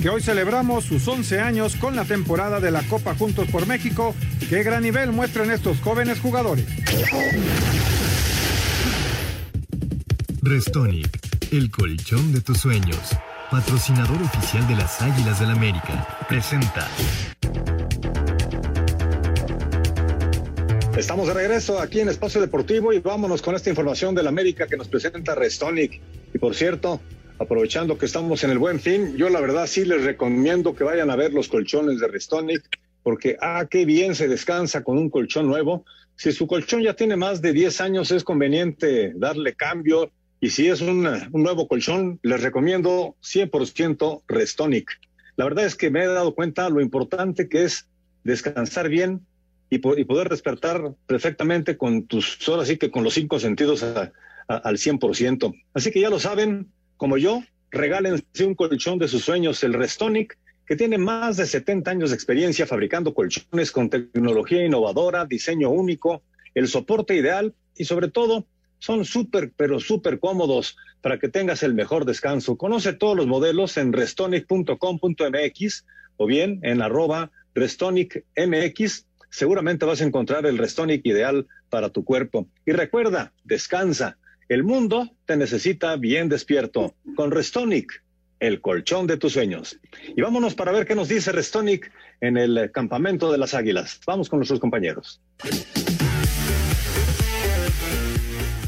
que hoy celebramos sus 11 años con la temporada de la Copa Juntos por México. Qué gran nivel muestran estos jóvenes jugadores. Restonic, el colchón de tus sueños. Patrocinador oficial de las Águilas del América. Presenta. Estamos de regreso aquí en Espacio Deportivo y vámonos con esta información del América que nos presenta Restonic. Y por cierto, aprovechando que estamos en el buen fin, yo la verdad sí les recomiendo que vayan a ver los colchones de Restonic, porque ah, qué bien se descansa con un colchón nuevo. Si su colchón ya tiene más de 10 años, es conveniente darle cambio. Y si es un, un nuevo colchón, les recomiendo 100% Restonic. La verdad es que me he dado cuenta lo importante que es descansar bien y, poder despertar perfectamente con tus, ahora sí que con los cinco sentidos a, a, al 100%. Así que ya lo saben, como yo, regálense un colchón de sus sueños, el Restonic, que tiene más de 70 años de experiencia fabricando colchones con tecnología innovadora, diseño único, el soporte ideal y sobre todo son súper, pero súper cómodos para que tengas el mejor descanso. Conoce todos los modelos en restonic.com.mx o bien en arroba restonicmx seguramente vas a encontrar el Restonic ideal para tu cuerpo. Y recuerda, descansa. El mundo te necesita bien despierto. Con Restonic, el colchón de tus sueños. Y vámonos para ver qué nos dice Restonic en el campamento de las águilas. Vamos con nuestros compañeros.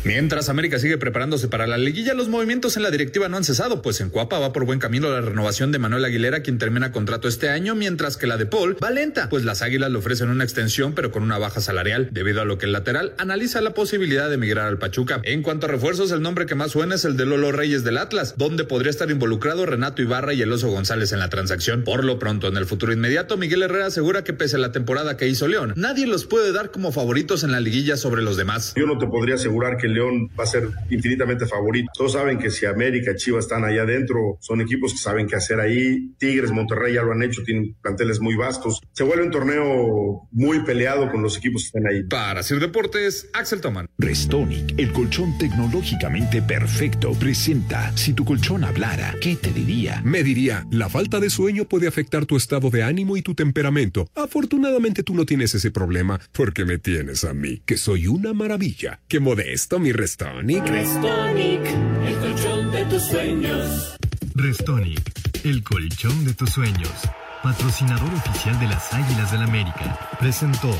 Mientras América sigue preparándose para la liguilla, los movimientos en la directiva no han cesado, pues en Cuapa va por buen camino la renovación de Manuel Aguilera, quien termina contrato este año, mientras que la de Paul va lenta, pues las Águilas le ofrecen una extensión, pero con una baja salarial, debido a lo que el lateral analiza la posibilidad de emigrar al Pachuca. En cuanto a refuerzos, el nombre que más suena es el de Lolo Reyes del Atlas, donde podría estar involucrado Renato Ibarra y el Oso González en la transacción. Por lo pronto, en el futuro inmediato, Miguel Herrera asegura que pese a la temporada que hizo León, nadie los puede dar como favoritos en la liguilla sobre los demás. Yo no te podría asegurar que León va a ser infinitamente favorito. Todos saben que si América y Chivas están allá adentro, son equipos que saben qué hacer ahí. Tigres, Monterrey ya lo han hecho, tienen planteles muy vastos. Se vuelve un torneo muy peleado con los equipos que están ahí. Para Sir Deportes, Axel Toman. Restonic, el colchón tecnológicamente perfecto, presenta. Si tu colchón hablara, ¿qué te diría? Me diría, la falta de sueño puede afectar tu estado de ánimo y tu temperamento. Afortunadamente tú no tienes ese problema, porque me tienes a mí, que soy una maravilla. Qué modesto mi Restonic. Restonic, el colchón de tus sueños. Restonic, el colchón de tus sueños. Patrocinador oficial de las Águilas del América. Presentó.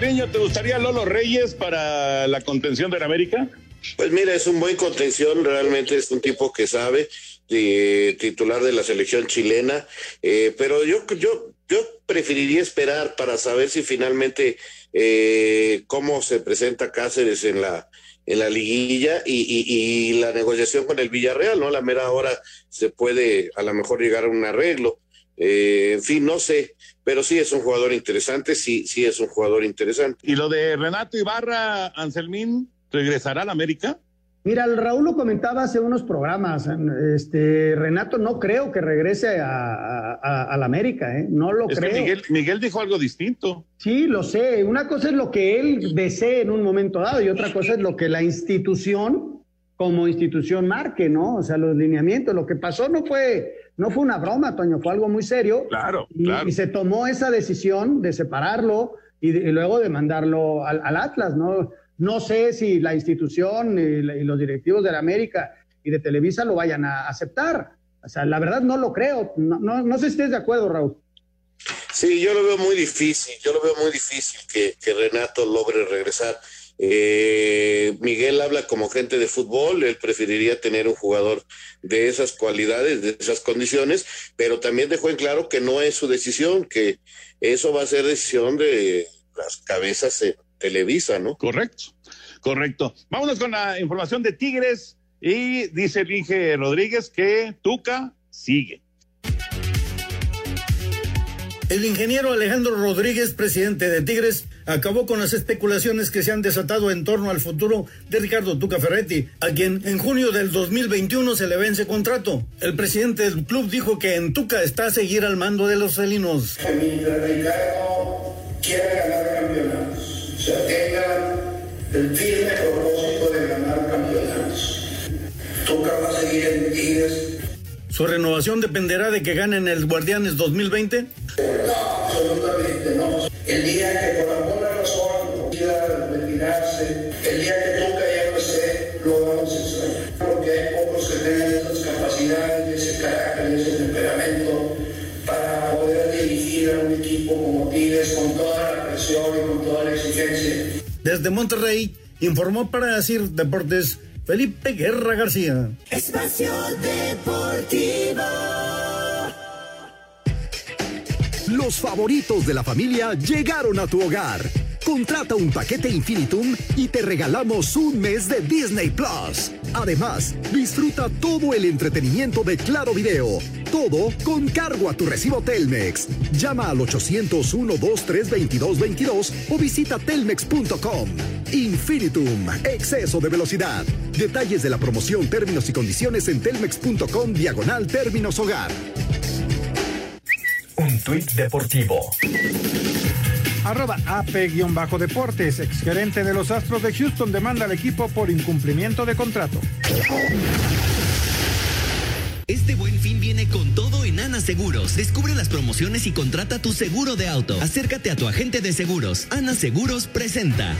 Niño, ¿te gustaría Lolo Reyes para la contención de la América? Pues mira, es un buen contención, realmente es un tipo que sabe, titular de la selección chilena, eh, pero yo, yo, yo preferiría esperar para saber si finalmente eh, cómo se presenta Cáceres en la en la liguilla y, la negociación con el Villarreal, ¿no? La mera hora se puede a lo mejor llegar a un arreglo. Eh, en fin, no sé, pero sí es un jugador interesante, sí, sí es un jugador interesante. ¿Y lo de Renato Ibarra, Anselmín, regresará a la América? Mira, el Raúl lo comentaba hace unos programas. Este Renato no creo que regrese a, la América, ¿eh? No lo creo. Miguel, Miguel, dijo algo distinto. Sí, lo sé. Una cosa es lo que él desee en un momento dado y otra cosa es lo que la institución, como institución, marque, ¿no? O sea, los lineamientos. Lo que pasó no fue, no fue una broma, Toño, fue algo muy serio. Claro, y, claro. y se tomó esa decisión de separarlo y, luego de mandarlo al, al Atlas, ¿no? No sé si la institución y, los directivos de la América y de Televisa lo vayan a aceptar. O sea, la verdad no lo creo. No, no, sé si estés de acuerdo, Raúl. Sí, yo lo veo muy difícil. Yo lo veo muy difícil que, Renato logre regresar. Eh, Miguel habla como gente de fútbol, él preferiría tener un jugador de esas cualidades, de esas condiciones, pero también dejó en claro que no es su decisión, que eso va a ser decisión de las cabezas Televisa, ¿no? Correcto, correcto. Vámonos con la información de Tigres y dice Vinge Rodríguez que Tuca sigue. El ingeniero Alejandro Rodríguez, presidente de Tigres, acabó con las especulaciones que se han desatado en torno al futuro de Ricardo Tuca Ferretti, a quien en junio del 2021 se le vence contrato. El presidente del club dijo que en Tuca está a seguir al mando de los felinos. Ricardo quiere ganar se tenga el firme propósito de ganar campeonatos. Toca va a seguir en Tigres. ¿Su renovación dependerá de que ganen el Guardianes 2020? No, absolutamente no. El día que por Desde Monterrey informó para decir Deportes Felipe Guerra García. Espacio Deportivo. Los favoritos de la familia llegaron a tu hogar. Contrata un paquete Infinitum y te regalamos un mes de Disney Plus. Además, disfruta todo el entretenimiento de Claro Video. Todo con cargo a tu recibo Telmex. Llama al 801-232222 o visita telmex.com. Infinitum, exceso de velocidad. Detalles de la promoción, términos y condiciones en telmex.com diagonal términos hogar. Un tuit deportivo arroba AP-Deportes, exgerente de los Astros de Houston, demanda al equipo por incumplimiento de contrato. Este buen fin viene con todo en Ana Seguros. Descubre las promociones y contrata tu seguro de auto. Acércate a tu agente de seguros. Ana Seguros presenta.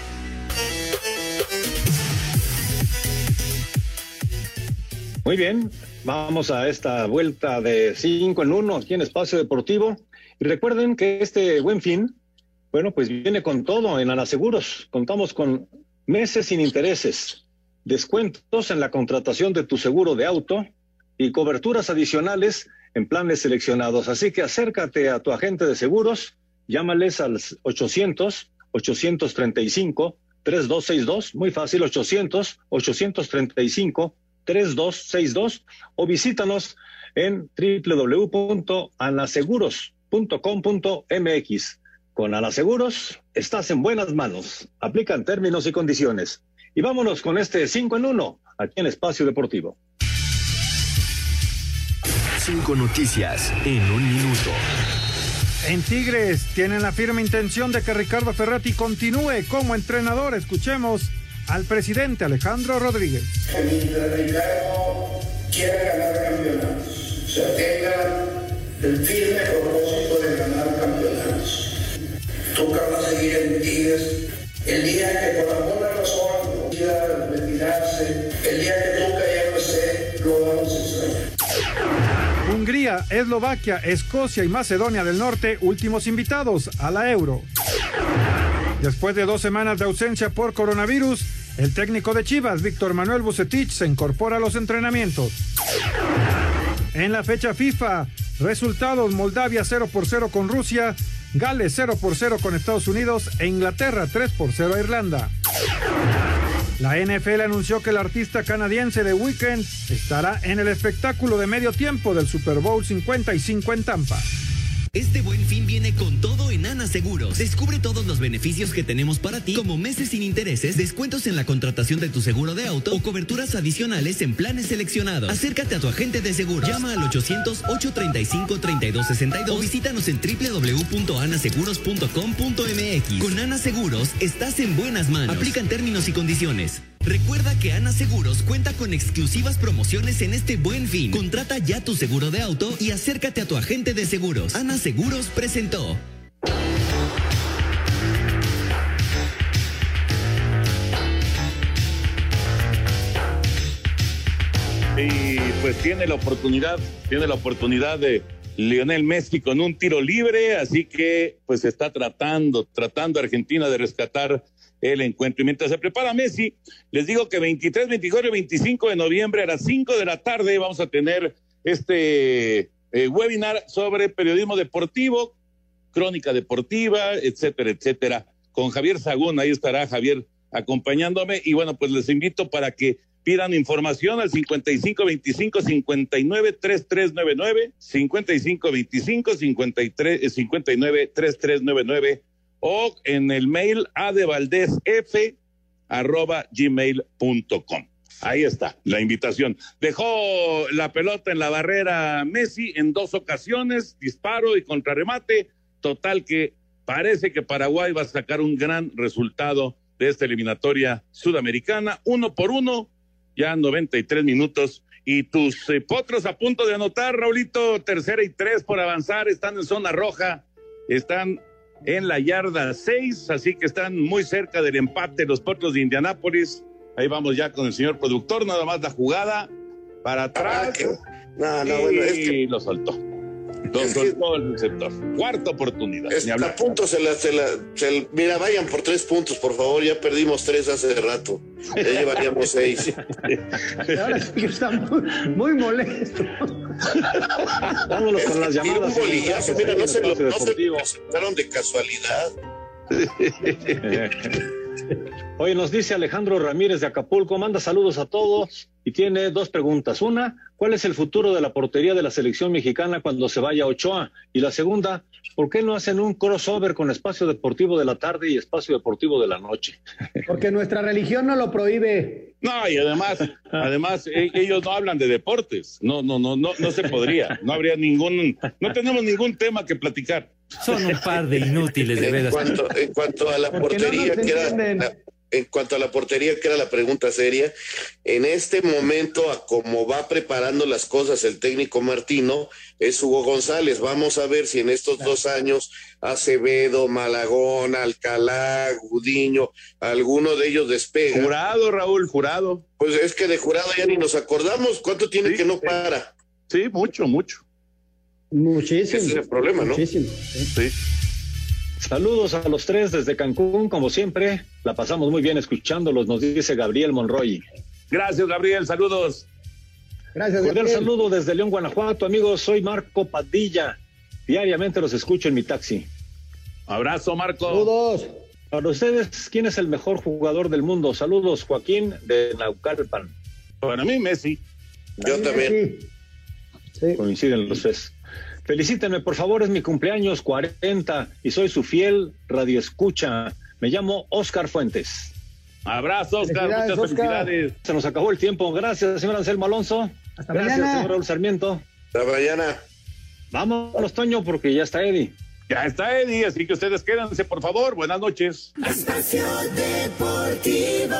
Muy bien, vamos a esta vuelta de 5 en 1 aquí en Espacio Deportivo. Y recuerden que este buen fin bueno, pues viene con todo en Anaseguros. Contamos con meses sin intereses, descuentos en la contratación de tu seguro de auto y coberturas adicionales en planes seleccionados. Así que acércate a tu agente de seguros, llámales al 800 835 3262, muy fácil 800 835 3262 o visítanos en www.anaseguros.com.mx. Con Ana Seguros estás en buenas manos. Aplican términos y condiciones. Y vámonos con este 5 en 1 aquí en Espacio Deportivo. Cinco noticias en un minuto. En Tigres tienen la firme intención de que Ricardo Ferretti continúe como entrenador. Escuchemos al presidente Alejandro Rodríguez. Mientras Ricardo quiera ganar campeonatos, o sea, tenga el firme propósito de Tuca va a seguir en Tigres. El día que por alguna razón quiera retirarse, el día que Tuca ya no esté, lo vamos a extrañar. Hungría, Eslovaquia, Escocia y Macedonia del Norte, últimos invitados a la Euro. Después de dos semanas de ausencia por coronavirus, el técnico de Chivas, Víctor Manuel Bucetich, se incorpora a los entrenamientos. En la fecha FIFA, resultados Moldavia 0 por 0 con Rusia, Gales 0 por 0 con Estados Unidos e Inglaterra 3 por 0 a Irlanda. La NFL anunció que el artista canadiense de Weekend estará en el espectáculo de medio tiempo del Super Bowl 55 en Tampa. Este buen fin viene con todo en Ana Seguros. Descubre todos los beneficios que tenemos para ti, como meses sin intereses, descuentos en la contratación de tu seguro de auto o coberturas adicionales en planes seleccionados. Acércate a tu agente de seguros. Llama al 800-835-3262 o visítanos en www.anaseguros.com.mx. Con Ana Seguros estás en buenas manos. Aplican términos y condiciones. Recuerda que Ana Seguros cuenta con exclusivas promociones en este buen fin. Contrata ya tu seguro de auto y acércate a tu agente de seguros. Ana Seguros presentó. Y pues tiene la oportunidad, tiene la oportunidad de Lionel Messi con un tiro libre, así que pues está tratando, tratando Argentina de rescatar el encuentro. Y mientras se prepara Messi, les digo que 23, 24 y 25 de noviembre a las 5 de la tarde vamos a tener este eh, webinar sobre periodismo deportivo, crónica deportiva, etcétera, etcétera. Con Javier Sagún, ahí estará Javier acompañándome. Y bueno, pues les invito para que pidan información al 55 25 59 3399, 55 25 53 59 3399 o en el mail adevaldesf arroba gmail.com. Ahí está la invitación. Dejó la pelota en la barrera Messi en dos ocasiones, disparo y contrarremate. Total que parece que Paraguay va a sacar un gran resultado de esta eliminatoria sudamericana. Uno por uno, ya 93 minutos. Y tus eh, potros a punto de anotar, Raulito, tercera y tres por avanzar, están en zona roja, están en la yarda seis, así que están muy cerca del empate los potros de Indianápolis. Ahí vamos ya con el señor productor, nada más la jugada para atrás. No, no, bueno, es que- Y lo soltó. El receptor. Cuarta oportunidad. ni Está punto, se la, se la, se- mira, vayan por tres puntos, por favor, ya perdimos tres hace rato, ya llevaríamos seis. Ahora sí que está muy, muy molesto. Vámonos Es con las llamadas. un golillazo, mira, no se lo, no se de casualidad. Oye, nos dice Alejandro Ramírez de Acapulco, manda saludos a todos y tiene dos preguntas. Una, ¿cuál es el futuro de la portería de la selección mexicana cuando se vaya a Ochoa? Y la segunda, ¿por qué no hacen un crossover con espacio deportivo de la tarde y espacio deportivo de la noche? Porque nuestra religión no lo prohíbe. No, y además, además, e- ellos no hablan de deportes. No, no, no, no, no se podría. No habría ningún, no tenemos ningún tema que platicar. Son un par de inútiles, de En veras. cuanto, en cuanto a la Porque no que era la- en cuanto a la portería, que era la pregunta seria, en este momento, a cómo va preparando las cosas el técnico Martino, es Hugo González. Vamos a ver si en estos dos años Acevedo, Malagón, Alcalá, Gudiño, alguno de ellos despega. Jurado, Raúl, jurado. Pues es que de jurado ya ni nos acordamos. ¿Cuánto tiene Sí, que no para? Sí, mucho, mucho. Muchísimo. Ese es el problema, ¿no? Muchísimo. Sí. Saludos a los tres desde Cancún, como siempre. La pasamos muy bien escuchándolos, nos dice Gabriel Monroy. Gracias, Gabriel. Saludos. Gracias, Cordial Gabriel. saludo desde León, Guanajuato, amigos. Soy Marco Padilla. Diariamente los escucho en mi taxi. Abrazo, Marco. Saludos. Para ustedes, ¿quién es el mejor jugador del mundo? Saludos, Joaquín de Naucalpan. Para mí, Messi. Yo también. Sí. Coinciden los tres. Felicítenme, por favor, es mi cumpleaños 40 y soy su fiel radioescucha. Me llamo Oscar Fuentes. Abrazo, Oscar. Felicidades, Muchas Oscar. felicidades. Se nos acabó el tiempo. Gracias, señor Anselmo Alonso. Hasta Gracias, mañana. señor Raúl Sarmiento. Hasta mañana. Vámonos, Toño, porque ya está Eddie. Ya está Eddie, así que ustedes quédense, por favor. Buenas noches. Espacio Deportivo.